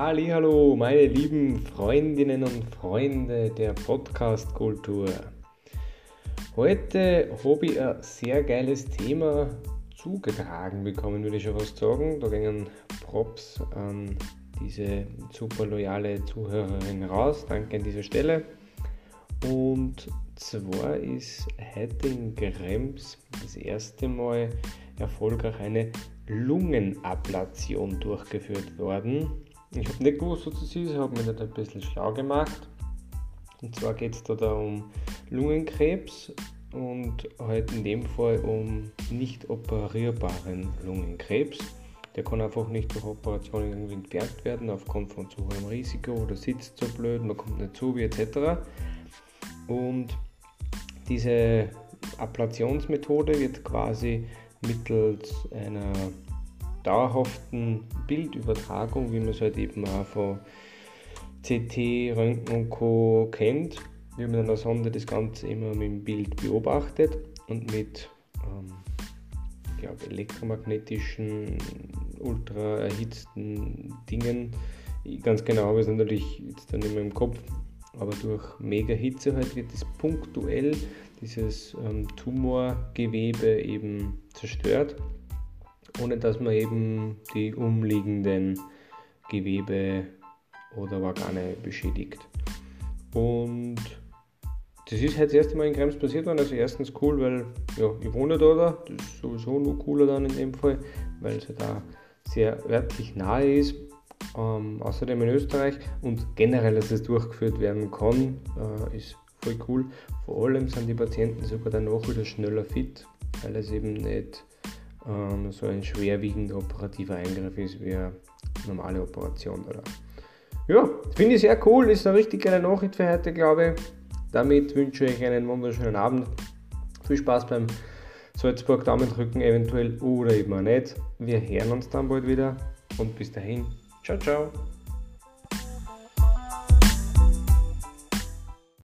Hallo, meine lieben Freundinnen und Freunde der Podcast-Kultur. Heute habe ich ein sehr geiles Thema zugetragen bekommen, würde ich schon fast sagen. Da gingen Props an diese super loyale Zuhörerin raus. Danke an dieser Stelle. Und zwar ist heute in Krems das erste Mal erfolgreich eine Lungenablation durchgeführt worden. Ich habe nicht gewusst, was das ist, habe mich nicht ein bisschen schlau gemacht. Und zwar geht es da, um Lungenkrebs und halt in dem Fall um nicht operierbaren Lungenkrebs. Der kann einfach nicht durch Operationen irgendwie entfernt werden, aufgrund von zu hohem Risiko oder sitzt zu blöd, man kommt nicht zu, wie etc. Und diese Ablationsmethode wird quasi mittels einer dauerhaften Bildübertragung, wie man es halt eben auch von CT, Röntgen und Co. kennt, wie man an der Sonde das Ganze immer mit dem Bild beobachtet und mit ähm, glaub, elektromagnetischen, ultra erhitzten Dingen. Ganz genau habe ich es natürlich jetzt dann immer im Kopf, aber durch mega Hitze halt wird es punktuell dieses ähm, Tumorgewebe eben zerstört, ohne dass man eben die umliegenden Gewebe oder Organe beschädigt. Und das ist halt das erste Mal in Krems passiert worden. Also erstens cool, weil ja, ich wohne da, da. Das ist sowieso nur cooler dann in dem Fall, weil es halt da sehr örtlich nahe ist. Ähm, außerdem in Österreich und generell, dass es durchgeführt werden kann, äh, ist voll cool. Vor allem sind die Patienten sogar danach wieder schneller fit, weil es eben nicht ähm, so ein schwerwiegender operativer Eingriff ist wie eine normale Operation. Oder? Ja, finde ich sehr cool, ist eine richtig geile Nachricht für heute, glaube ich. Damit wünsche ich euch einen wunderschönen Abend. Viel Spaß beim Salzburg Daumen drücken eventuell oder eben auch nicht. Wir hören uns dann bald wieder und bis dahin, ciao, ciao.